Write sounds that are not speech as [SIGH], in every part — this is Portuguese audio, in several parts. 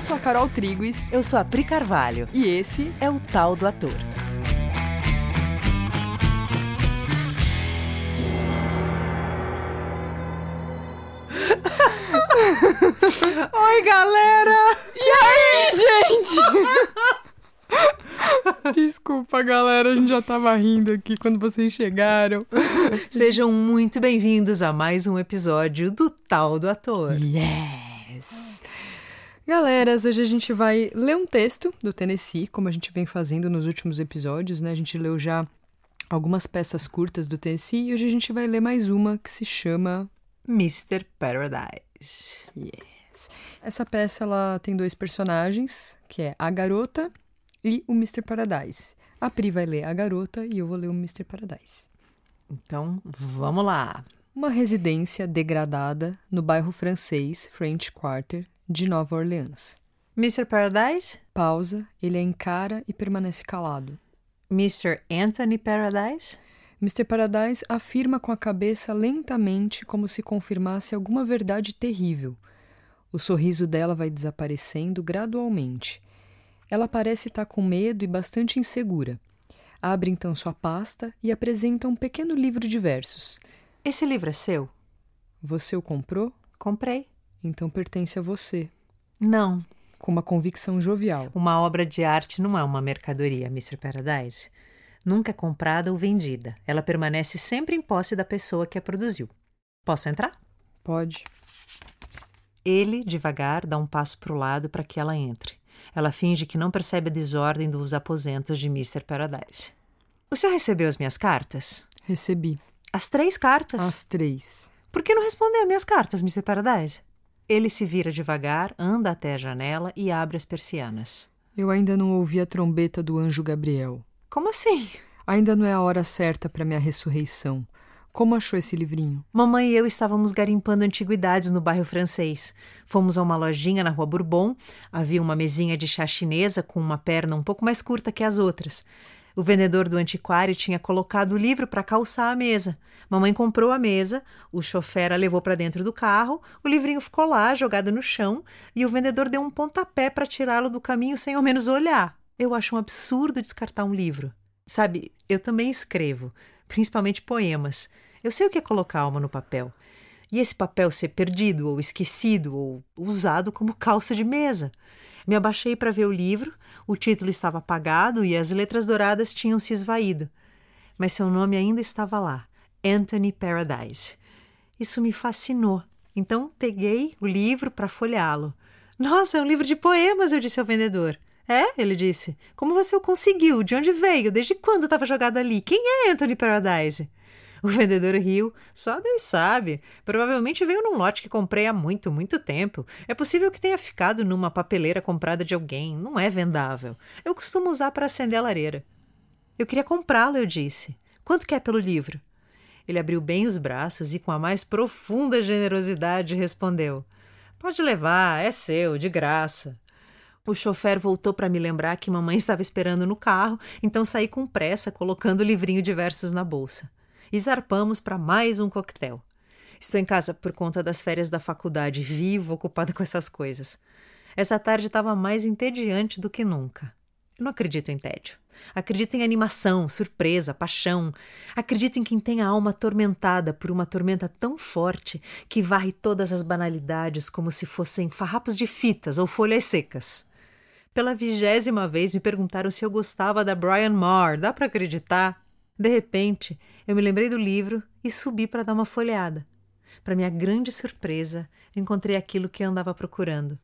Eu sou a Carol Triguis. Eu sou a Pri Carvalho. E esse é o Tal do Ator. [LAUGHS] Oi, galera! E aí, gente? [LAUGHS] Desculpa, galera, a gente já tava rindo aqui quando vocês chegaram. [LAUGHS] Sejam muito bem-vindos a mais um episódio do Tal do Ator. Yes! Galeras, hoje a gente vai ler um texto do Tennessee, como a gente vem fazendo nos últimos episódios, né? A gente leu já algumas peças curtas do Tennessee e hoje a gente vai ler mais uma que se chama Mr. Paradise. Yes. Essa peça ela tem dois personagens, que é a garota e o Mr. Paradise. A Pri vai ler a garota e eu vou ler o Mr. Paradise. Então, vamos lá. Uma residência degradada no bairro francês French Quarter de Nova Orleans. Mr. Paradise? Pausa, ele a encara e permanece calado. Mr. Anthony Paradise? Mr. Paradise afirma com a cabeça lentamente, como se confirmasse alguma verdade terrível. O sorriso dela vai desaparecendo gradualmente. Ela parece estar com medo e bastante insegura. Abre então sua pasta e apresenta um pequeno livro de versos. Esse livro é seu? Você o comprou? Comprei. Então pertence a você. Não. Com uma convicção jovial. Uma obra de arte não é uma mercadoria, Mr. Paradise nunca é comprada ou vendida. Ela permanece sempre em posse da pessoa que a produziu. Posso entrar? Pode. Ele, devagar, dá um passo para o lado para que ela entre. Ela finge que não percebe a desordem dos aposentos de Mr. Paradise. O senhor recebeu as minhas cartas? Recebi. As três cartas? As três. Por que não respondeu minhas cartas, Mr. Paradise? Ele se vira devagar, anda até a janela e abre as persianas. Eu ainda não ouvi a trombeta do anjo Gabriel. Como assim? Ainda não é a hora certa para minha ressurreição. Como achou esse livrinho? Mamãe e eu estávamos garimpando antiguidades no bairro francês. Fomos a uma lojinha na rua Bourbon. Havia uma mesinha de chá chinesa com uma perna um pouco mais curta que as outras. O vendedor do antiquário tinha colocado o livro para calçar a mesa. Mamãe comprou a mesa, o chofer a levou para dentro do carro, o livrinho ficou lá, jogado no chão, e o vendedor deu um pontapé para tirá-lo do caminho sem ao menos olhar. Eu acho um absurdo descartar um livro. Sabe, eu também escrevo, principalmente poemas. Eu sei o que é colocar alma no papel. E esse papel ser perdido, ou esquecido, ou usado como calça de mesa. Me abaixei para ver o livro, o título estava apagado e as letras douradas tinham se esvaído. Mas seu nome ainda estava lá: Anthony Paradise. Isso me fascinou. Então peguei o livro para folheá-lo. Nossa, é um livro de poemas, eu disse ao vendedor. É, ele disse. Como você o conseguiu? De onde veio? Desde quando estava jogado ali? Quem é Anthony Paradise? [LAUGHS] O vendedor riu. Só Deus sabe. Provavelmente veio num lote que comprei há muito, muito tempo. É possível que tenha ficado numa papeleira comprada de alguém. Não é vendável. Eu costumo usar para acender a lareira. Eu queria comprá-lo, eu disse. Quanto quer pelo livro? Ele abriu bem os braços e, com a mais profunda generosidade, respondeu: Pode levar, é seu, de graça. O chofer voltou para me lembrar que mamãe estava esperando no carro, então saí com pressa, colocando o livrinho de versos na bolsa. E zarpamos para mais um coquetel. Estou em casa por conta das férias da faculdade, vivo, ocupada [LAUGHS] com essas coisas. Essa tarde estava mais entediante do que nunca. Eu não acredito em tédio. Acredito em animação, surpresa, paixão. Acredito em quem tem a alma atormentada por uma tormenta tão forte que varre todas as banalidades como se fossem farrapos de fitas ou folhas secas. Pela vigésima vez me perguntaram se eu gostava da Brian Marr. Dá para acreditar? De repente, eu me lembrei do livro e subi para dar uma folheada. Para minha grande surpresa, encontrei aquilo que andava procurando.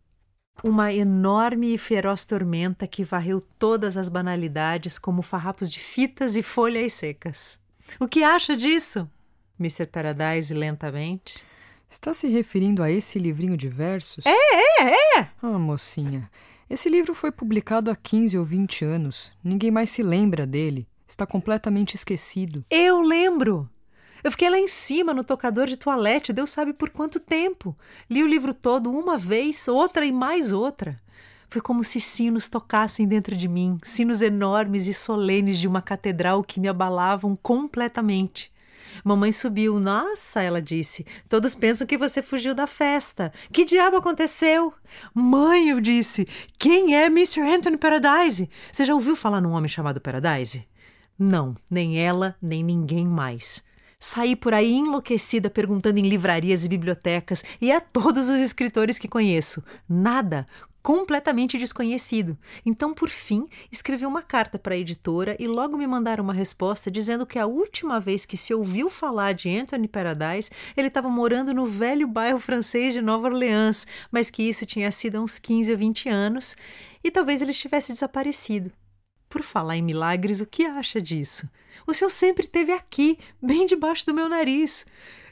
Uma enorme e feroz tormenta que varreu todas as banalidades como farrapos de fitas e folhas secas. O que acha disso? Mr. Paradise lentamente. Está se referindo a esse livrinho de versos? É, é, é! Ah, mocinha, esse livro foi publicado há 15 ou 20 anos. Ninguém mais se lembra dele. Está completamente esquecido. Eu lembro! Eu fiquei lá em cima no tocador de toalete, Deus sabe por quanto tempo. Li o livro todo uma vez, outra e mais outra. Foi como se sinos tocassem dentro de mim, sinos enormes e solenes de uma catedral que me abalavam completamente. Mamãe subiu. Nossa, ela disse. Todos pensam que você fugiu da festa. Que diabo aconteceu? Mãe, eu disse. Quem é Mr. Anthony Paradise? Você já ouviu falar num homem chamado Paradise? Não, nem ela, nem ninguém mais. Saí por aí enlouquecida perguntando em livrarias e bibliotecas e a todos os escritores que conheço. Nada, completamente desconhecido. Então, por fim, escrevi uma carta para a editora e logo me mandaram uma resposta dizendo que a última vez que se ouviu falar de Anthony Paradise, ele estava morando no velho bairro francês de Nova Orleans, mas que isso tinha sido há uns 15 ou 20 anos e talvez ele estivesse desaparecido. Por falar em milagres, o que acha disso? O senhor sempre esteve aqui, bem debaixo do meu nariz.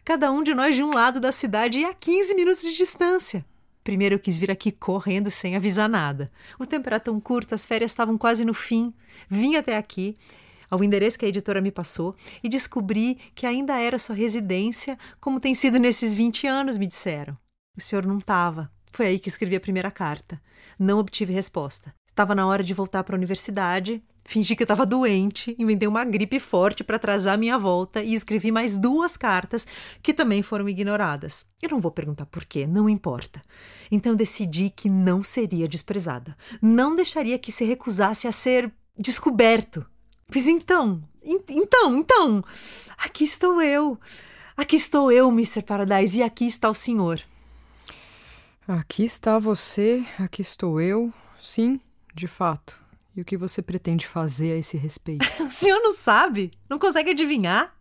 Cada um de nós de um lado da cidade e a 15 minutos de distância. Primeiro eu quis vir aqui correndo sem avisar nada. O tempo era tão curto, as férias estavam quase no fim. Vim até aqui, ao endereço que a editora me passou, e descobri que ainda era sua residência, como tem sido nesses 20 anos, me disseram. O senhor não estava. Foi aí que escrevi a primeira carta. Não obtive resposta. Estava na hora de voltar para a universidade. Fingi que eu estava doente, inventei uma gripe forte para atrasar minha volta e escrevi mais duas cartas que também foram ignoradas. Eu não vou perguntar por quê, não importa. Então decidi que não seria desprezada. Não deixaria que se recusasse a ser descoberto. Pois então, então, então, aqui estou eu. Aqui estou eu, Mr. Paradise, e aqui está o senhor. Aqui está você, aqui estou eu. Sim, de fato. E o que você pretende fazer a esse respeito? [LAUGHS] o senhor não sabe? Não consegue adivinhar?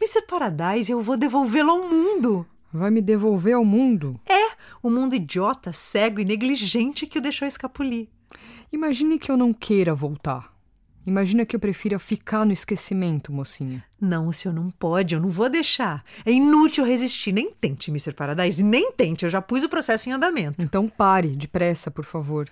Mr. Paradise, eu vou devolvê-lo ao mundo. Vai me devolver ao mundo? É, o mundo idiota, cego e negligente que o deixou escapulir. Imagine que eu não queira voltar. Imagina que eu prefira ficar no esquecimento, mocinha. Não, o senhor não pode, eu não vou deixar. É inútil resistir. Nem tente, Mr. Paradise, nem tente. Eu já pus o processo em andamento. Então pare, depressa, por favor.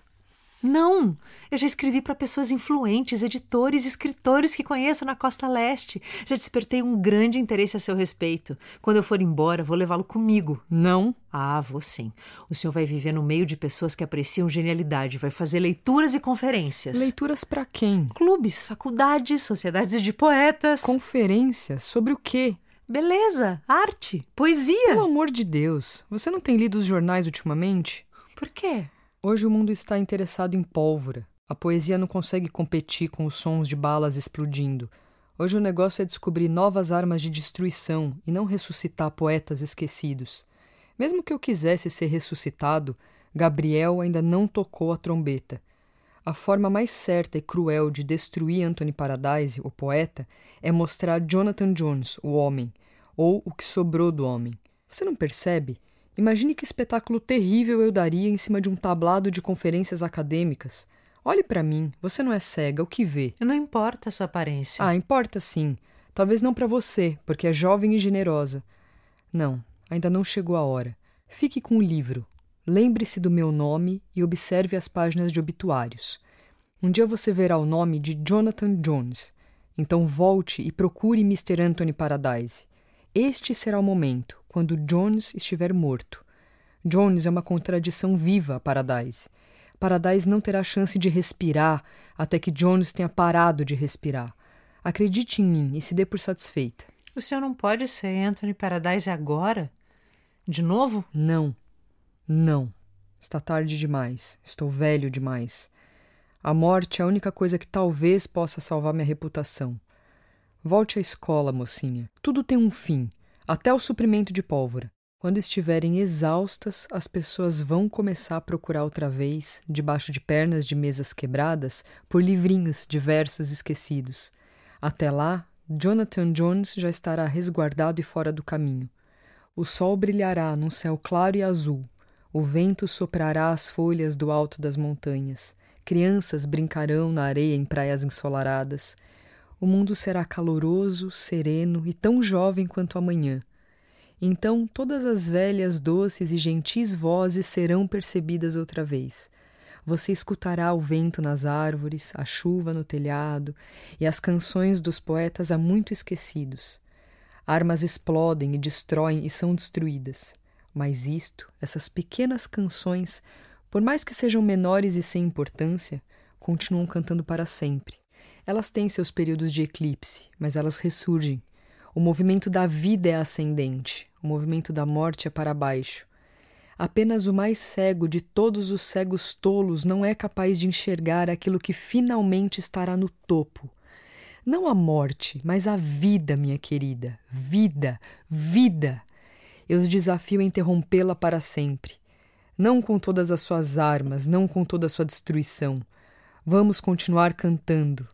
Não! Eu já escrevi para pessoas influentes, editores, escritores que conheço na costa leste. Já despertei um grande interesse a seu respeito. Quando eu for embora, vou levá-lo comigo. Não? Ah, vou sim. O senhor vai viver no meio de pessoas que apreciam genialidade, vai fazer leituras e conferências. Leituras para quem? Clubes, faculdades, sociedades de poetas. Conferências? Sobre o quê? Beleza, arte, poesia. Pelo amor de Deus, você não tem lido os jornais ultimamente? Por quê? Hoje o mundo está interessado em pólvora. A poesia não consegue competir com os sons de balas explodindo. Hoje o negócio é descobrir novas armas de destruição e não ressuscitar poetas esquecidos. Mesmo que eu quisesse ser ressuscitado, Gabriel ainda não tocou a trombeta. A forma mais certa e cruel de destruir Anthony Paradise, o poeta, é mostrar Jonathan Jones, o homem, ou o que sobrou do homem. Você não percebe? Imagine que espetáculo terrível eu daria em cima de um tablado de conferências acadêmicas. Olhe para mim, você não é cega, o que vê? Não importa a sua aparência. Ah, importa sim. Talvez não para você, porque é jovem e generosa. Não, ainda não chegou a hora. Fique com o livro. Lembre-se do meu nome e observe as páginas de obituários. Um dia você verá o nome de Jonathan Jones. Então volte e procure Mr. Anthony Paradise. Este será o momento, quando Jones estiver morto. Jones é uma contradição viva a Paradise. Paradise não terá chance de respirar até que Jones tenha parado de respirar. Acredite em mim e se dê por satisfeita. O senhor não pode ser Anthony Paradise agora? De novo? Não. Não. Está tarde demais. Estou velho demais. A morte é a única coisa que talvez possa salvar minha reputação. Volte à escola, mocinha. Tudo tem um fim até o suprimento de pólvora. Quando estiverem exaustas, as pessoas vão começar a procurar outra vez, debaixo de pernas de mesas quebradas, por livrinhos de versos esquecidos. Até lá, Jonathan Jones já estará resguardado e fora do caminho. O sol brilhará num céu claro e azul. O vento soprará as folhas do alto das montanhas. Crianças brincarão na areia em praias ensolaradas o mundo será caloroso, sereno e tão jovem quanto amanhã. Então todas as velhas, doces e gentis vozes serão percebidas outra vez. Você escutará o vento nas árvores, a chuva no telhado e as canções dos poetas há muito esquecidos. Armas explodem e destroem e são destruídas. Mas isto, essas pequenas canções, por mais que sejam menores e sem importância, continuam cantando para sempre. Elas têm seus períodos de eclipse, mas elas ressurgem. O movimento da vida é ascendente, o movimento da morte é para baixo. Apenas o mais cego de todos os cegos tolos não é capaz de enxergar aquilo que finalmente estará no topo. Não a morte, mas a vida, minha querida. Vida, vida. Eu os desafio a interrompê-la para sempre. Não com todas as suas armas, não com toda a sua destruição. Vamos continuar cantando.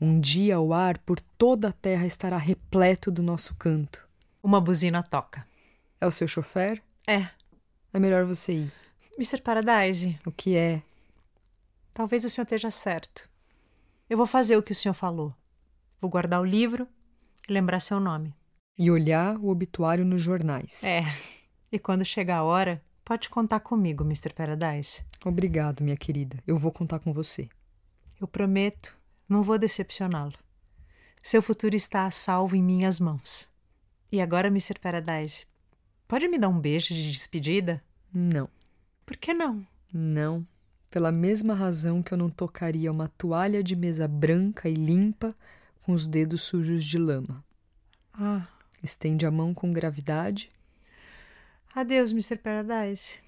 Um dia o ar por toda a terra estará repleto do nosso canto. Uma buzina toca. É o seu chofer? É. É melhor você ir. Mr. Paradise, O que é? talvez o senhor esteja certo. Eu vou fazer o que o senhor falou. Vou guardar o livro e lembrar seu nome. E olhar o obituário nos jornais. É. E quando chegar a hora, pode contar comigo, Mr. Paradise. Obrigado, minha querida. Eu vou contar com você. Eu prometo, não vou decepcioná-lo. Seu futuro está a salvo em minhas mãos. E agora, Mr. Paradise, pode me dar um beijo de despedida? Não, Por que não? não. Pela mesma razão que eu não tocaria uma toalha de mesa branca e limpa com os dedos sujos de lama. Ah, Estende a mão com gravidade. adeus, Mr. Paradise.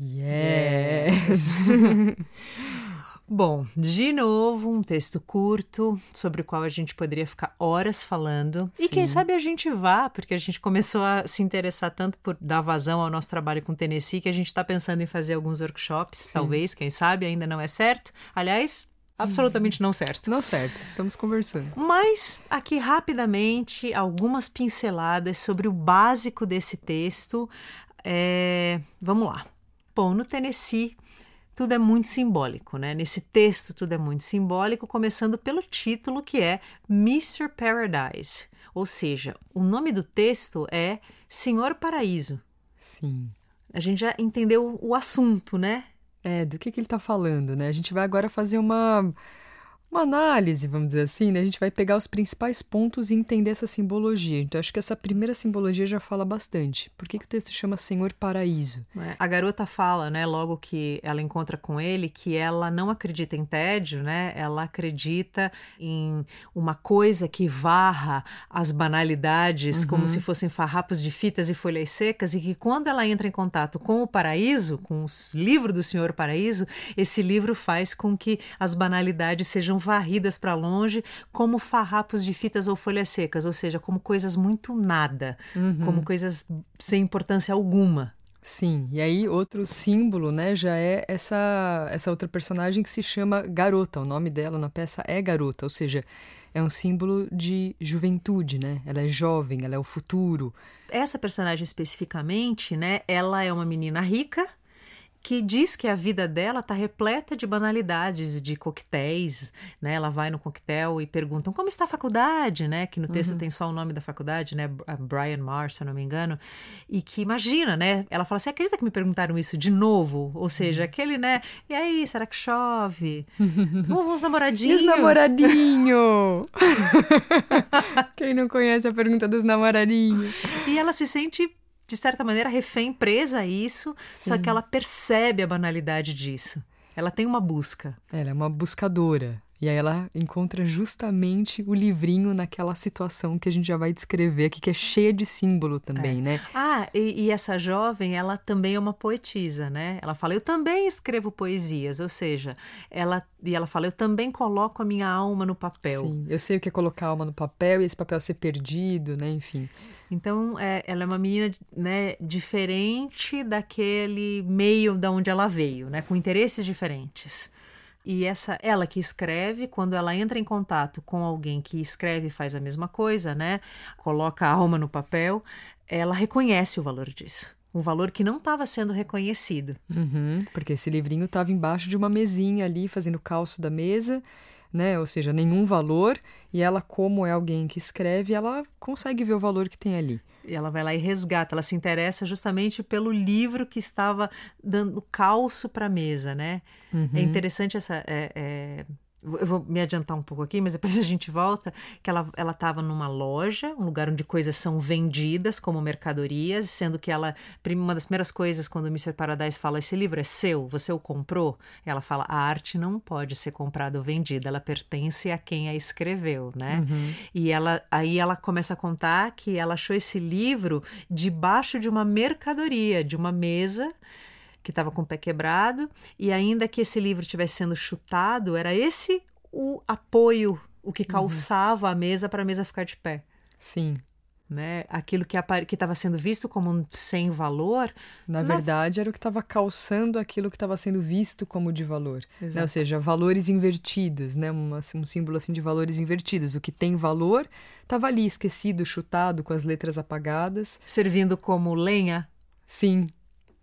Yes! [LAUGHS] Bom, de novo, um texto curto sobre o qual a gente poderia ficar horas falando. E quem Sim. sabe a gente vá, porque a gente começou a se interessar tanto por dar vazão ao nosso trabalho com Tennessee que a gente está pensando em fazer alguns workshops, talvez, quem sabe, ainda não é certo. Aliás, absolutamente não certo. Não certo, estamos conversando. Mas aqui rapidamente algumas pinceladas sobre o básico desse texto. É, Vamos lá. Bom, no Tennessee tudo é muito simbólico, né? Nesse texto tudo é muito simbólico, começando pelo título que é Mr. Paradise. Ou seja, o nome do texto é Senhor Paraíso. Sim. A gente já entendeu o assunto, né? É, do que, que ele está falando, né? A gente vai agora fazer uma, uma análise, vamos dizer assim, né? A gente vai pegar os principais pontos e entender essa simbologia. Então, acho que essa primeira simbologia já fala bastante. Por que, que o texto chama Senhor Paraíso? né? A garota fala, né, logo que ela encontra com ele, que ela não acredita em tédio, né? Ela acredita em uma coisa que varra as banalidades como se fossem farrapos de fitas e folhas secas e que quando ela entra em contato com o paraíso, com os livros do Senhor Paraíso, esse livro faz com que as banalidades sejam varridas para longe como farrapos de fitas ou folhas secas, ou seja, como coisas muito nada, como coisas sem importância alguma. Sim, e aí outro símbolo, né, já é essa, essa outra personagem que se chama Garota. O nome dela na peça é Garota, ou seja, é um símbolo de juventude, né? Ela é jovem, ela é o futuro. Essa personagem especificamente, né, ela é uma menina rica que diz que a vida dela está repleta de banalidades, de coquetéis, né? Ela vai no coquetel e perguntam como está a faculdade, né? Que no texto tem só o nome da faculdade, né? Brian Mars, se eu não me engano. E que imagina, né? Ela fala assim, acredita que me perguntaram isso de novo? Ou seja, aquele, né? E aí, será que chove? [LAUGHS] Vamos uns E namoradinhos? os namoradinhos? [LAUGHS] Quem não conhece a pergunta dos namoradinhos? E ela se sente, de certa maneira, refém, presa a isso, só Sim. que ela percebe a banalidade disso. Ela tem uma busca. Ela é uma buscadora. E aí ela encontra justamente o livrinho naquela situação que a gente já vai descrever aqui, que é cheia de símbolo também, né? Ah, e, e essa jovem, ela também é uma poetisa, né? Ela fala, eu também escrevo poesias, ou seja, ela e ela fala, eu também coloco a minha alma no papel. Sim, eu sei o que é colocar a alma no papel e esse papel ser perdido, né? Enfim. Então, é, ela é uma menina, né, diferente daquele meio da onde ela veio, né, com interesses diferentes. E essa, ela que escreve, quando ela entra em contato com alguém que escreve e faz a mesma coisa, né, coloca a alma no papel, ela reconhece o valor disso. Um valor que não estava sendo reconhecido. Uhum, porque esse livrinho estava embaixo de uma mesinha ali, fazendo calço da mesa, né? Ou seja, nenhum valor. E ela, como é alguém que escreve, ela consegue ver o valor que tem ali. E ela vai lá e resgata, ela se interessa justamente pelo livro que estava dando calço para a mesa, né? É interessante essa, é, é, eu vou me adiantar um pouco aqui, mas depois a gente volta, que ela ela estava numa loja, um lugar onde coisas são vendidas como mercadorias, sendo que ela uma das primeiras coisas quando o Mr. Paradise fala esse livro é seu, você o comprou, ela fala a arte não pode ser comprada ou vendida, ela pertence a quem a escreveu, né? Uhum. E ela aí ela começa a contar que ela achou esse livro debaixo de uma mercadoria, de uma mesa que estava com o pé quebrado, e ainda que esse livro estivesse sendo chutado, era esse o apoio, o que uhum. calçava uhum. a mesa para a mesa ficar de pé. Sim. Né? Aquilo que estava sendo visto como um sem valor. Na, na... verdade, era o que estava calçando aquilo que estava sendo visto como de valor. Né? Ou seja, valores invertidos, né? Uma, um símbolo assim de valores invertidos. O que tem valor estava ali esquecido, chutado, com as letras apagadas. Servindo como lenha? Sim,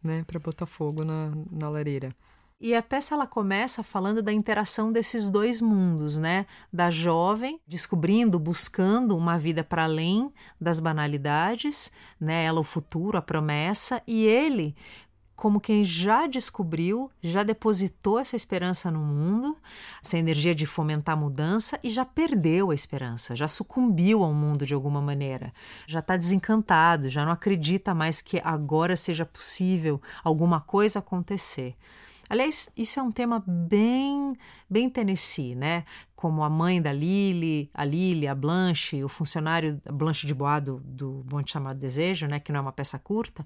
né, para botar fogo na, na lareira. E a peça ela começa falando da interação desses dois mundos, né? Da jovem descobrindo, buscando uma vida para além das banalidades, né? Ela o futuro, a promessa, e ele como quem já descobriu, já depositou essa esperança no mundo, essa energia de fomentar mudança e já perdeu a esperança, já sucumbiu ao mundo de alguma maneira, já está desencantado, já não acredita mais que agora seja possível alguma coisa acontecer. Aliás, isso é um tema bem, bem Tennessee, né? Como a mãe da Lily, a Lily, a Blanche, o funcionário Blanche de Bois do, do Monte Chamado Desejo, né? Que não é uma peça curta,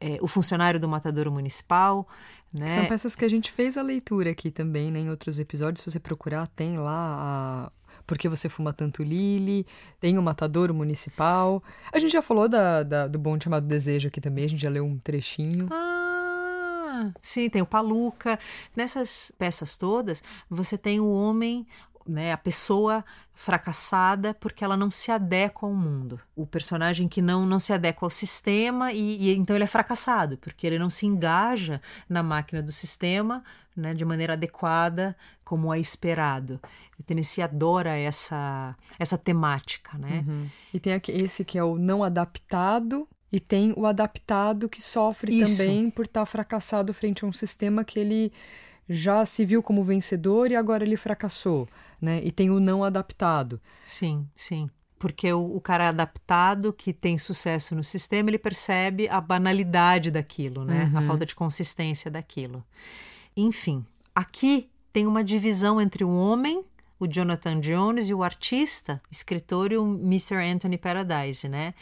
é, o funcionário do Matadouro Municipal, né? São peças que a gente fez a leitura aqui também, né? Em outros episódios, se você procurar, tem lá a porque você fuma tanto Lily, tem o Matadouro Municipal. A gente já falou da, da, do Bom Chamado Desejo aqui também, a gente já leu um trechinho. Ah, sim, tem o Paluca. Nessas peças todas, você tem o homem, né, a pessoa fracassada porque ela não se adequa ao mundo. O personagem que não, não se adequa ao sistema e, e então ele é fracassado, porque ele não se engaja na máquina do sistema né, de maneira adequada, como é esperado. O Tennessee adora essa, essa temática, né? Uhum. E tem aqui, esse que é o não adaptado, e tem o adaptado que sofre Isso. também por estar tá fracassado frente a um sistema que ele já se viu como vencedor e agora ele fracassou, né? E tem o não adaptado. Sim, sim. Porque o, o cara adaptado que tem sucesso no sistema, ele percebe a banalidade daquilo, né? Uhum. A falta de consistência daquilo. Enfim, aqui tem uma divisão entre o homem o Jonathan Jones e o artista, escritor e o Mr. Anthony Paradise, né?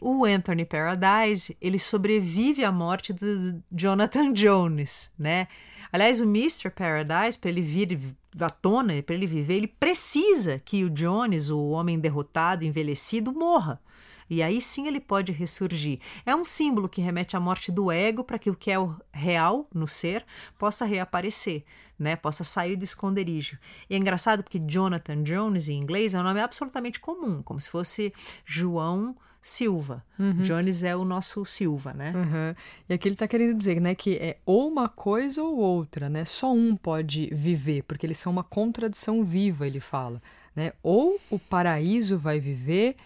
O Anthony Paradise, ele sobrevive à morte do Jonathan Jones, né? Aliás, o Mr. Paradise, para ele vir à tona, para ele viver, ele precisa que o Jones, o homem derrotado, envelhecido, morra. E aí sim ele pode ressurgir. É um símbolo que remete à morte do ego para que o que é o real no ser possa reaparecer, né? Possa sair do esconderijo. E é engraçado porque Jonathan Jones em inglês é um nome absolutamente comum, como se fosse João Silva. Uhum. Jones é o nosso Silva, né? Uhum. E aqui ele está querendo dizer, né, que é ou uma coisa ou outra, né? Só um pode viver, porque eles são uma contradição viva, ele fala, né? Ou o paraíso vai viver,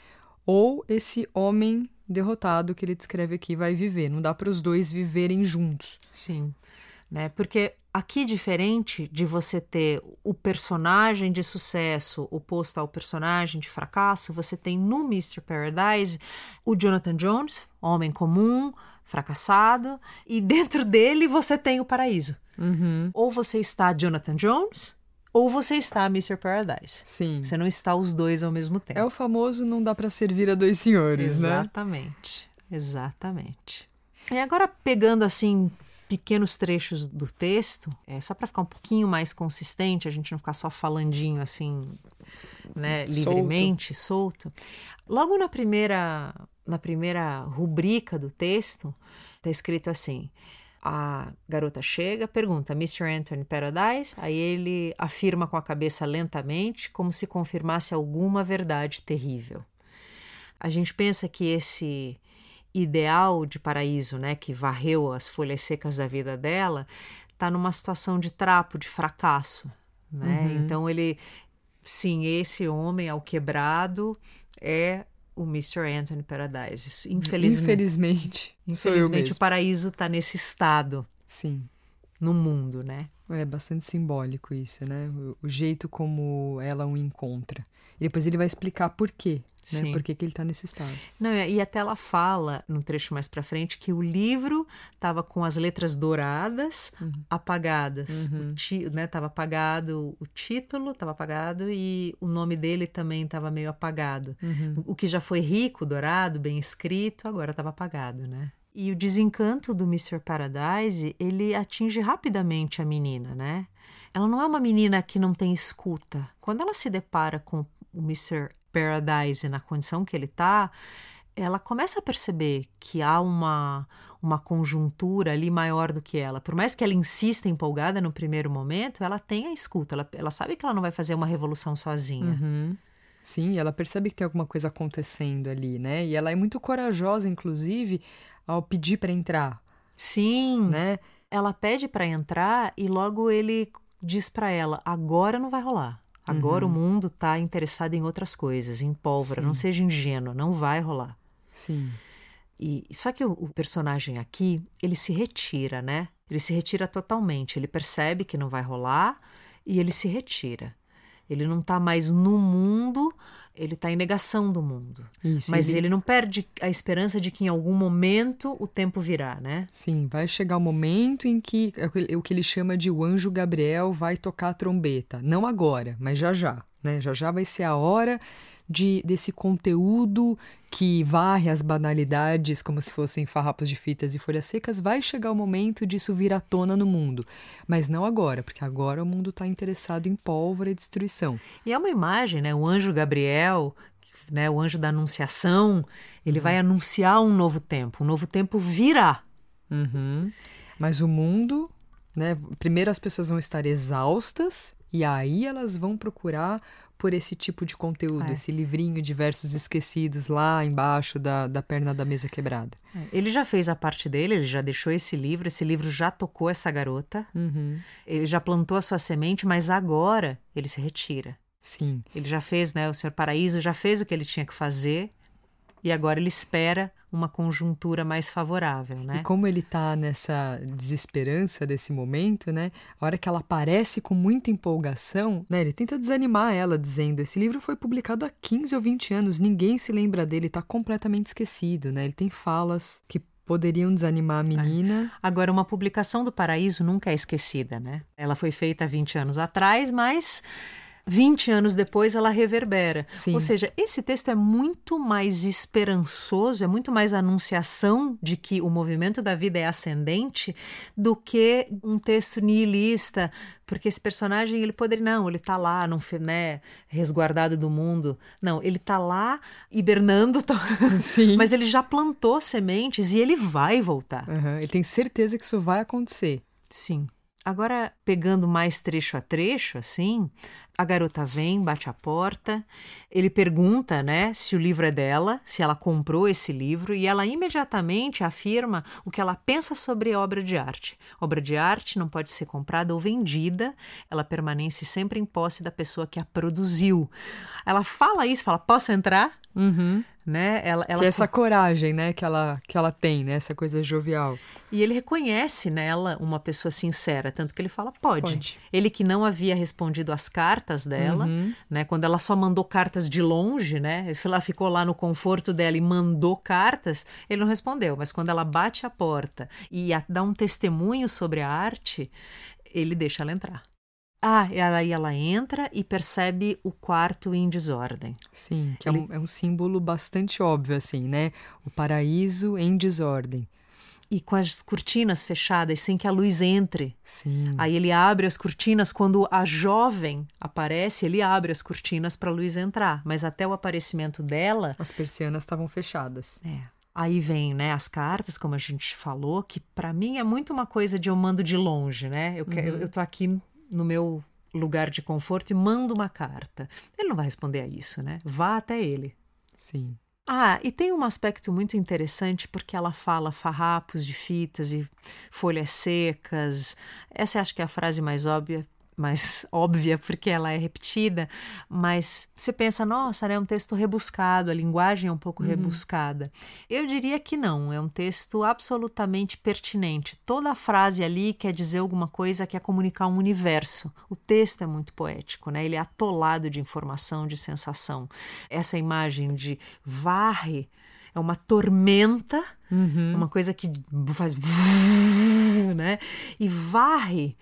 ou esse homem derrotado que ele descreve aqui vai viver. Não dá para os dois viverem juntos. Sim, né? Porque aqui diferente de você ter o personagem de sucesso oposto ao personagem de fracasso, você tem no Mr. Paradise o Jonathan Jones, homem comum, fracassado, e [LAUGHS] dentro dele você tem o paraíso. Uhum. Ou você está Jonathan Jones, ou você está Mr. Paradise. Sim. Você não está os dois ao mesmo tempo. É o famoso não dá para servir a dois senhores, né? Exatamente. Né? Exatamente. E agora pegando assim pequenos trechos do texto, é só para ficar um pouquinho mais consistente, a gente não ficar só falandinho assim, né, livremente, solto. Logo na primeira na primeira rubrica do texto, está escrito assim: a garota chega, pergunta: Mr. Anthony Paradise? Aí ele afirma com a cabeça lentamente, como se confirmasse alguma verdade terrível. A gente pensa que esse ideal de paraíso, né, que varreu as folhas secas da vida dela, está numa situação de trapo, de fracasso, né? Uhum. Então ele, sim, esse homem ao quebrado é o Mr. Anthony Paradise. Infelizmente. Infelizmente. Infelizmente o paraíso está nesse estado. Sim. no mundo, né? É bastante simbólico isso, né? O, o jeito como ela o encontra. E depois ele vai explicar por quê, né? Por que, que ele está nesse estado. Não, e até ela fala, no trecho mais para frente, que o livro estava com as letras douradas apagadas. Uhum. O ti, né, tava apagado o título, estava apagado e o nome dele também estava meio apagado. Uhum. O que já foi rico, dourado, bem escrito, agora estava apagado, né? E o desencanto do Mr. Paradise, ele atinge rapidamente a menina, né? Ela não é uma menina que não tem escuta. Quando ela se depara com o Mr. Paradise na condição que ele está, ela começa a perceber que há uma, uma conjuntura ali maior do que ela. Por mais que ela insista empolgada no primeiro momento, ela tem a escuta, ela, ela sabe que ela não vai fazer uma revolução sozinha. Uhum. Sim, ela percebe que tem alguma coisa acontecendo ali, né? E ela é muito corajosa, inclusive, ao pedir para entrar, Sim, né? ela pede para entrar e logo ele diz para ela: agora não vai rolar. Agora o mundo está interessado em outras coisas, em pólvora. Não Sim. seja ingênuo, não vai rolar. Sim. E só que o, o personagem aqui, ele se retira, né? Ele se retira totalmente. Ele percebe que não vai rolar e ele se retira. Ele não está mais no mundo, ele está em negação do mundo. Isso. Mas ele... não perde a esperança de que em algum momento o tempo virá, né? Sim, vai chegar o momento em que é o que- o que ele chama de o anjo Gabriel vai tocar a trombeta. Não agora, mas já já. Né? Já já vai ser a hora de, desse conteúdo que varre as banalidades como se fossem farrapos de fitas e folhas secas. Vai chegar o momento disso vir à tona no mundo. Mas não agora, porque agora o mundo está interessado em pólvora e destruição. E é uma imagem, né? O anjo Gabriel, né? o anjo da anunciação, ele vai anunciar um novo tempo. Um novo tempo virá. Uhum. Mas o mundo, né? Primeiro as pessoas vão estar exaustas e aí elas vão procurar por esse tipo de conteúdo, É. esse livrinho de versos esquecidos lá embaixo da, da perna da mesa quebrada. Ele já fez a parte dele, ele já deixou esse livro, esse livro já tocou essa garota, Uhum. ele já plantou a sua semente, mas agora ele se retira. Sim, Ele já fez, né? O Senhor Paraíso já fez o que ele tinha que fazer e agora ele espera uma conjuntura mais favorável, né? E como ele tá nessa desesperança desse momento, né? A hora que ela aparece com muita empolgação, né? Ele tenta desanimar ela, dizendo: esse livro foi publicado há 15 ou 20 anos, ninguém se lembra dele, tá completamente esquecido, né? Ele tem falas que poderiam desanimar a menina. Agora, uma publicação do Paraíso nunca é esquecida, né? Ela foi feita há 20 anos atrás, mas 20 anos depois ela reverbera. Sim. Ou seja, esse texto é muito mais esperançoso, é muito mais anunciação de que o movimento da vida é ascendente do que um texto nihilista, porque esse personagem ele poderia não, ele tá lá, não, né, resguardado do mundo. Não, ele tá lá hibernando, [LAUGHS] tá- Sim. mas ele já plantou sementes e ele vai voltar. Aham, Ele tem certeza que isso vai acontecer. Sim. Agora, pegando mais trecho a trecho, assim, a garota vem, bate a porta, ele pergunta, né, se o livro é dela, se ela comprou esse livro, e ela imediatamente afirma o que ela pensa sobre obra de arte. Obra de arte não pode ser comprada ou vendida, ela permanece sempre em posse da pessoa que a produziu. Ela fala isso, fala, posso entrar? Uhum. Né? Ela, ela Que é essa coragem, né, que ela, que ela tem, né? Essa coisa jovial. E ele reconhece nela uma pessoa sincera, tanto que ele fala: pode. Pode. Ele que não havia respondido às cartas dela, Uhum. né? Quando ela só mandou cartas de longe, né? Ela ficou lá no conforto dela e mandou cartas, ele não respondeu. Mas quando ela bate a porta e a- dá um testemunho sobre a arte, ele deixa ela entrar. Ah, e aí ela entra e percebe o quarto em desordem. Sim, que Ele- é, um, é um símbolo bastante óbvio, assim, né? O paraíso em desordem. E com as cortinas fechadas, sem que a luz entre. Sim. Aí ele abre as cortinas quando a jovem aparece, ele abre as cortinas para a luz entrar, mas até o aparecimento dela, As persianas estavam fechadas. é. Aí vem, né, as cartas, como a gente falou, que para mim é muito uma coisa de eu mando de longe, né? Eu, que- eu tô aqui no meu lugar de conforto e mando uma carta. Ele não vai responder a isso, né? Vá até ele. Sim. Ah, e tem um aspecto muito interessante porque ela fala farrapos de fitas e folhas secas. Essa acho que é a frase mais óbvia. Mais [LAUGHS] óbvia porque ela é repetida, mas você pensa, nossa, né, é um texto rebuscado, a linguagem é um pouco uhum. rebuscada. Eu diria que não, é um texto absolutamente pertinente. Toda frase ali quer dizer alguma coisa, quer comunicar um universo. O texto é muito poético, né? Ele é atolado de informação, de sensação. Essa imagem de varre é uma tormenta, uhum. uma coisa que faz [LAUGHS] né? E varre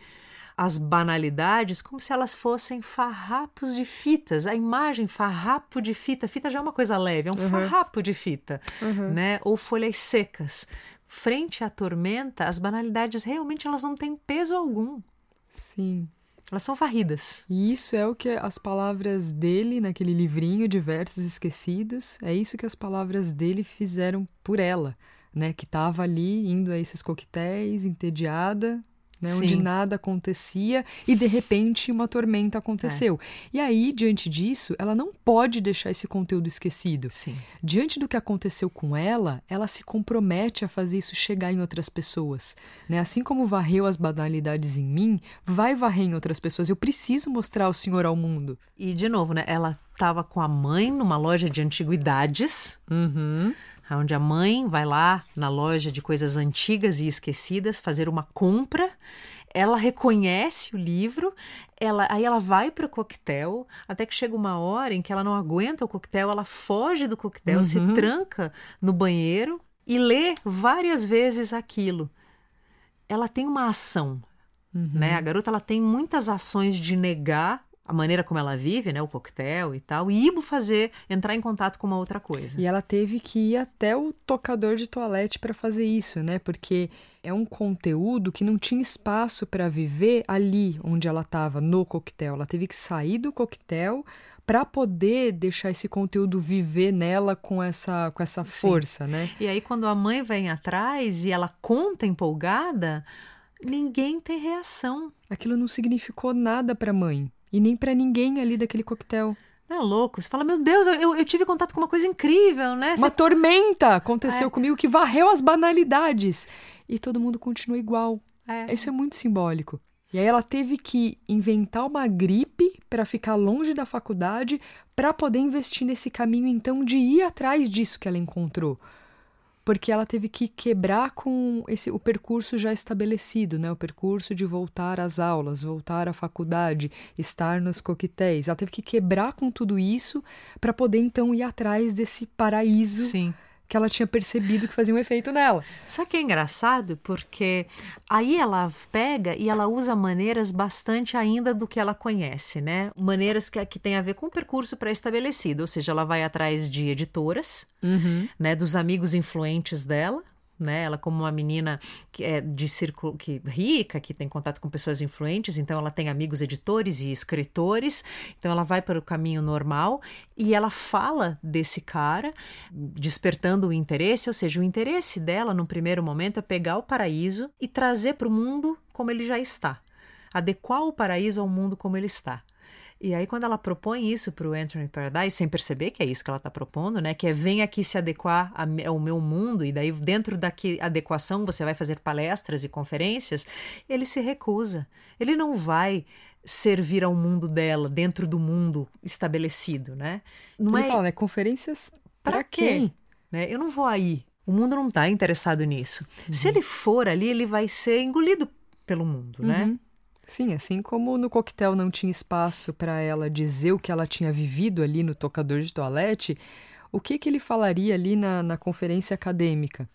as banalidades como se elas fossem farrapos de fitas. A imagem farrapo de fita, fita já é uma coisa leve, é um uhum. farrapo de fita, uhum. né? Ou folhas secas. Frente à tormenta, as banalidades realmente elas não têm peso algum. Sim. Elas são varridas. E isso é o que as palavras dele, naquele livrinho de versos esquecidos, é isso que as palavras dele fizeram por ela, né? Que estava ali indo a esses coquetéis, entediada, né, onde nada acontecia e de repente uma tormenta aconteceu. É. E aí, diante disso, ela não pode deixar esse conteúdo esquecido. Sim. Diante do que aconteceu com ela, ela se compromete a fazer isso chegar em outras pessoas. Né? Assim como varreu as banalidades em mim, vai varrer em outras pessoas. Eu preciso mostrar o Senhor ao mundo. E, de novo, né, ela estava com a mãe numa loja de antiguidades. Uhum onde a mãe vai lá na loja de coisas antigas e esquecidas fazer uma compra. Ela reconhece o livro, ela, aí ela vai para o coquetel, até que chega uma hora em que ela não aguenta o coquetel, ela foge do coquetel, uhum. se tranca no banheiro e lê várias vezes aquilo. Ela tem uma ação, uhum. né? A garota ela tem muitas ações de negar a maneira como ela vive, né, o coquetel e tal, e ir fazer, entrar em contato com uma outra coisa. E ela teve que ir até o tocador de toalete para fazer isso, né? Porque é um conteúdo que não tinha espaço para viver ali onde ela estava no coquetel. Ela teve que sair do coquetel para poder deixar esse conteúdo viver nela com essa com essa força, Sim. né? E aí quando a mãe vem atrás e ela conta empolgada, ninguém tem reação. Aquilo não significou nada para a mãe. E nem para ninguém ali daquele coquetel. Não é louco? Você fala, meu Deus, eu, eu tive contato com uma coisa incrível, né? Uma tormenta aconteceu é. comigo que varreu as banalidades. E todo mundo continua igual. É. Isso é muito simbólico. E aí ela teve que inventar uma gripe para ficar longe da faculdade para poder investir nesse caminho então de ir atrás disso que ela encontrou porque ela teve que quebrar com esse o percurso já estabelecido, né? O percurso de voltar às aulas, voltar à faculdade, estar nos coquetéis. Ela teve que quebrar com tudo isso para poder então ir atrás desse paraíso Sim que ela tinha percebido que fazia um efeito nela. Só que é engraçado porque aí ela pega e ela usa maneiras bastante ainda do que ela conhece, né? Maneiras que, que tem a ver com o percurso pré-estabelecido, ou seja, ela vai atrás de editoras, uhum. né, dos amigos influentes dela, né? Ela como uma menina que é de círculo que rica, que tem contato com pessoas influentes, então ela tem amigos editores e escritores, então ela vai para o caminho normal e ela fala desse cara, despertando o interesse, ou seja, o interesse dela no primeiro momento é pegar o paraíso e trazer para o mundo como ele já está, adequar o paraíso ao mundo como ele está. E aí, quando ela propõe isso para o Anthony Paradise, sem perceber que é isso que ela está propondo, né? Que é vem aqui se adequar ao meu mundo, e daí, dentro da adequação, você vai fazer palestras e conferências, ele se recusa. Ele não vai servir ao mundo dela, dentro do mundo estabelecido, né? Não ele é... fala, né? Conferências para quem? Né? Eu não vou aí. O mundo não está interessado nisso. Uhum. Se ele for ali, ele vai ser engolido pelo mundo, né? uhum. né? Sim, assim como no coquetel não tinha espaço para ela dizer o que ela tinha vivido ali no tocador de toalete, o que, que ele falaria ali na, na conferência acadêmica?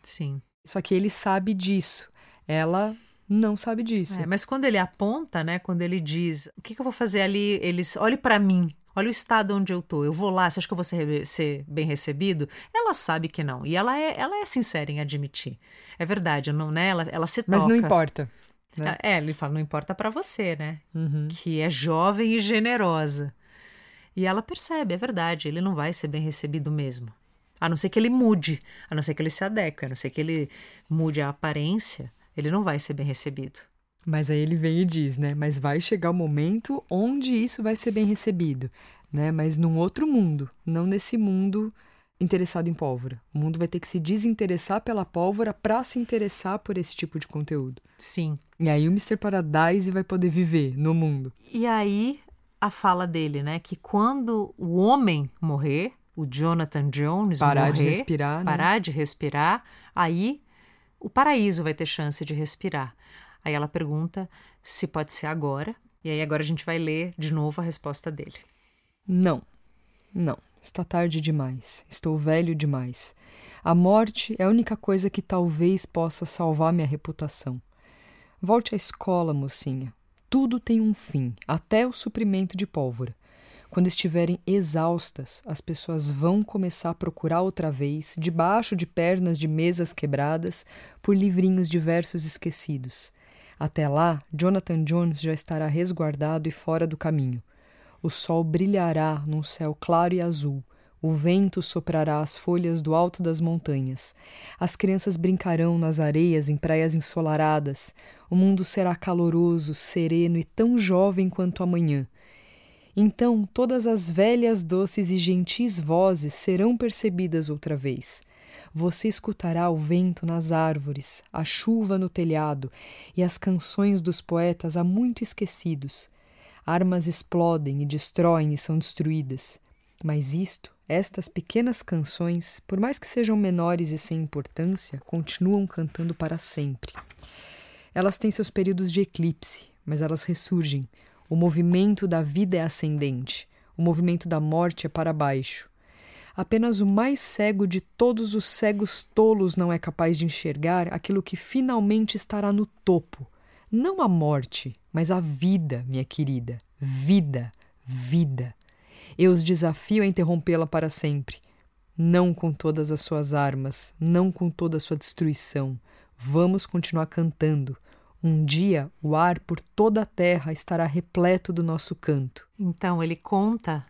Sim. Só que ele sabe disso. Ela não sabe disso. É, mas quando ele aponta, né, quando ele diz, o que, que eu vou fazer ali, eles, olhe para mim, olha o estado onde eu tô, eu vou lá, você acha que eu vou ser, ser, bem recebido? Ela sabe que não, e ela é, ela é sincera em admitir. É verdade, não, né? ela, ela se toca. Mas não importa. Né? É, ele fala, não importa para você, né? Uhum. Que é jovem e generosa. E ela percebe, é verdade, ele não vai ser bem recebido mesmo. A não ser que ele mude, a não ser que ele se adeque, a não ser que ele mude a aparência, ele não vai ser bem recebido. Mas aí ele vem e diz, né? Mas vai chegar o momento onde isso vai ser bem recebido, né? Mas num outro mundo, não nesse mundo interessado em pólvora. O mundo vai ter que se desinteressar pela pólvora para se interessar por esse tipo de conteúdo. Sim. E aí o Mr. Paradise vai poder viver no mundo. E aí a fala dele, né? Que quando o homem morrer, o Jonathan Jones parar morrer, de respirar, né? parar de respirar, aí o paraíso vai ter chance de respirar. Aí ela pergunta se pode ser agora. E aí agora a gente vai ler de novo a resposta dele. Não. Não. Está tarde demais. Estou velho demais. A morte é a única coisa que talvez possa salvar minha reputação. Volte à escola, mocinha. Tudo tem um fim, até o suprimento de pólvora. Quando estiverem exaustas, as pessoas vão começar a procurar outra vez, debaixo de pernas de mesas quebradas, por livrinhos de versos esquecidos. Até lá, Jonathan Jones já estará resguardado e fora do caminho. O sol brilhará num céu claro e azul. O vento soprará as folhas do alto das montanhas. As crianças brincarão nas areias em praias ensolaradas. O mundo será caloroso, sereno e tão jovem quanto amanhã. Então todas as velhas, doces e gentis vozes serão percebidas outra vez. Você escutará o vento nas árvores, a chuva no telhado e as canções dos poetas há muito esquecidos. Armas explodem e destroem e são destruídas. Mas isto, estas pequenas canções, por mais que sejam menores e sem importância, continuam cantando para sempre. Elas têm seus períodos de eclipse, mas elas ressurgem. O movimento da vida é ascendente, o movimento da morte é para baixo. Apenas o mais cego de todos os cegos tolos não é capaz de enxergar aquilo que finalmente estará no topo, não a morte, mas a vida, minha querida. Vida, vida. Eu os desafio a interrompê-la para sempre. Não com todas as suas armas, não com toda a sua destruição. Vamos continuar cantando. Um dia o ar por toda a terra estará repleto do nosso canto. Então ele conta,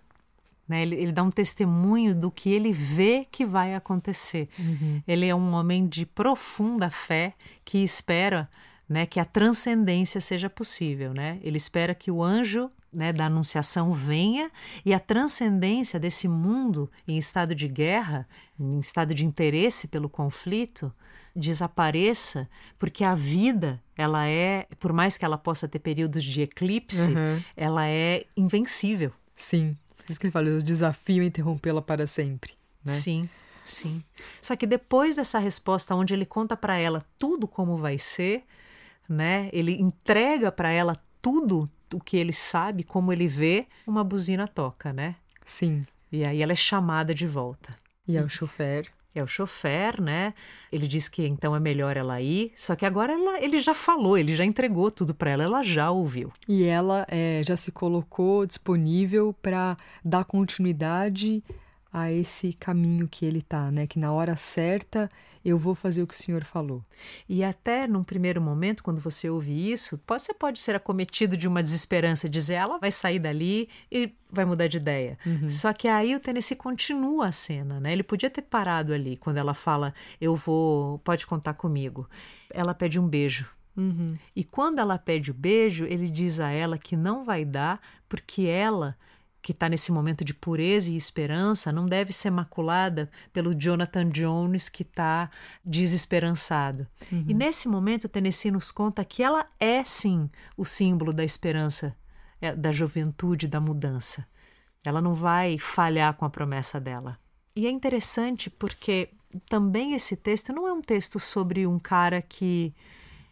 né, ele, ele dá um testemunho do que ele vê que vai acontecer. Uhum. Ele é um homem de profunda fé que espera né, que a transcendência seja possível, né? Ele espera que o anjo né, da anunciação venha e a transcendência desse mundo em estado de guerra, em estado de interesse pelo conflito, desapareça, porque a vida, ela é, por mais que ela possa ter períodos de eclipse, Uhum. ela é invencível. Sim, por isso que ele fala, eu desafio interrompê-la para sempre. Né? Sim, sim. Só que depois dessa resposta, onde ele conta para ela tudo como vai ser, né? Ele entrega para ela tudo o que ele sabe, como ele vê, uma buzina toca, né? Sim. E aí ela é chamada de volta. E é o chofer. É o chofer, né? Ele diz que então é melhor ela ir, só que agora ela, ele já falou, ele já entregou tudo para ela, ela já ouviu. E ela é, já se colocou disponível para dar continuidade a esse caminho que ele tá, né? Que na hora certa eu vou fazer o que o senhor falou. E até num primeiro momento, quando você ouve isso, você pode ser acometido de uma desesperança, dizer ela vai sair dali e vai mudar de ideia. Só que aí o Tennessee continua a cena, né? Ele podia ter parado ali quando ela fala, eu vou, pode contar comigo. Ela pede um beijo. Uhum. E quando ela pede o beijo, ele diz a ela que não vai dar, porque ela, que está nesse momento de pureza e esperança, não deve ser maculada pelo Jonathan Jones, que está desesperançado. E nesse momento, Tennessee nos conta que ela é, sim, o símbolo da esperança, é, da juventude, da mudança. Ela não vai falhar com a promessa dela. E é interessante porque também esse texto não é um texto sobre um cara que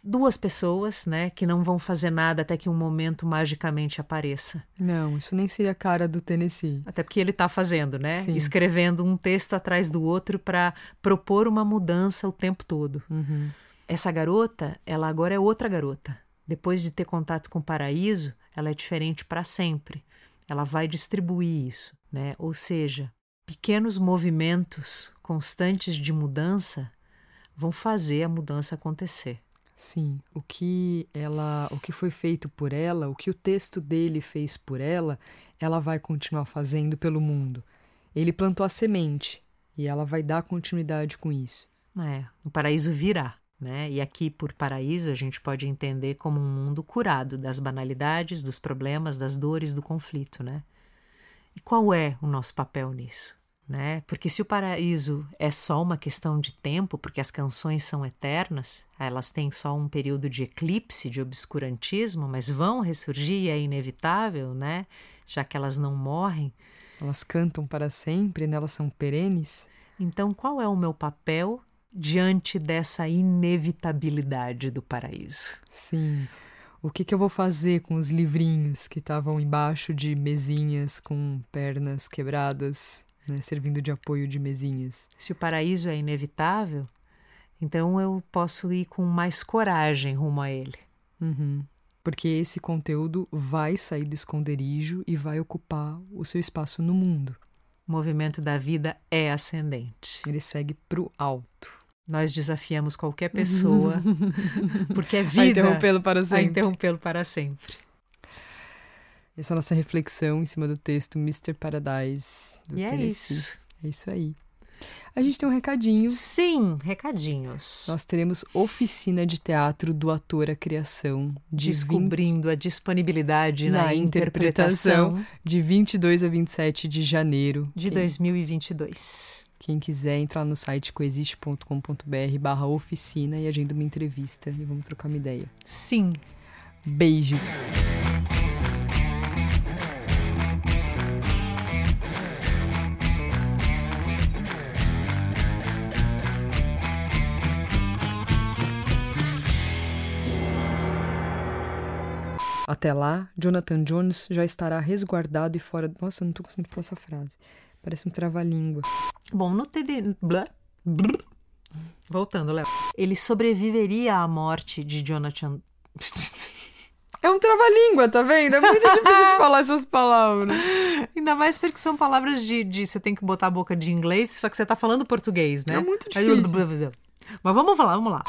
duas pessoas, né, que não vão fazer nada até que um momento magicamente apareça. Não, isso nem seria a cara do Tennessee. Até porque ele está fazendo, né? Sim. Escrevendo um texto atrás do outro para propor uma mudança o tempo todo. Uhum. Essa garota, ela agora é outra garota. Depois de ter contato com o paraíso, ela é diferente para sempre. Ela vai distribuir isso, né? Ou seja, pequenos movimentos constantes de mudança vão fazer a mudança acontecer. Sim, o que ela, o que foi feito por ela, o que o texto dele fez por ela, ela vai continuar fazendo pelo mundo. Ele plantou a semente e ela vai dar continuidade com isso. É, o paraíso virá, né? E aqui por paraíso a gente pode entender como um mundo curado das banalidades, dos problemas, das dores, do conflito, né? E qual é o nosso papel nisso? Né? Porque se o paraíso é só uma questão de tempo, porque as canções são eternas, elas têm só um período de eclipse, de obscurantismo, mas vão ressurgir e é inevitável, né? Já que elas não morrem. Elas cantam para sempre, né? elas são perenes. Então, qual é o meu papel diante dessa inevitabilidade do paraíso? Sim. O que, que eu vou fazer com os livrinhos que estavam embaixo de mesinhas com pernas quebradas, né, servindo de apoio de mesinhas? Se o paraíso é inevitável, então eu posso ir com mais coragem rumo a ele. Uhum. Porque esse conteúdo vai sair do esconderijo e vai ocupar o seu espaço no mundo. O movimento da vida é ascendente. Ele segue para o alto. Nós desafiamos qualquer pessoa, [LAUGHS] porque é vida. A interrompê-lo para sempre. A interrompê-lo para sempre. Essa é a nossa reflexão em cima do texto Mr. Paradise do e Tennessee. É isso. É isso aí. A gente tem um recadinho. Sim, recadinhos. Nós teremos oficina de teatro do ator à criação. De Descobrindo 20... a disponibilidade na, na interpretação. interpretação. De 22 a 27 de janeiro. De Quem... 2022. Quem quiser entrar no site coexiste.com.br barra oficina e agenda uma entrevista e vamos trocar uma ideia. Sim. Beijos. Até lá, Jonathan Jones já estará resguardado e fora. Nossa, eu não tô conseguindo falar essa frase. Parece um trava-língua. Bom, no TD. Blá. Voltando, Léo. Ele sobreviveria à morte de Jonathan. É um trava-língua, tá vendo? É muito difícil de falar essas palavras. [LAUGHS] Ainda mais porque são palavras de, de. Você tem que botar a boca de inglês, só que você tá falando português, né? É muito difícil. Mas vamos falar, vamos lá.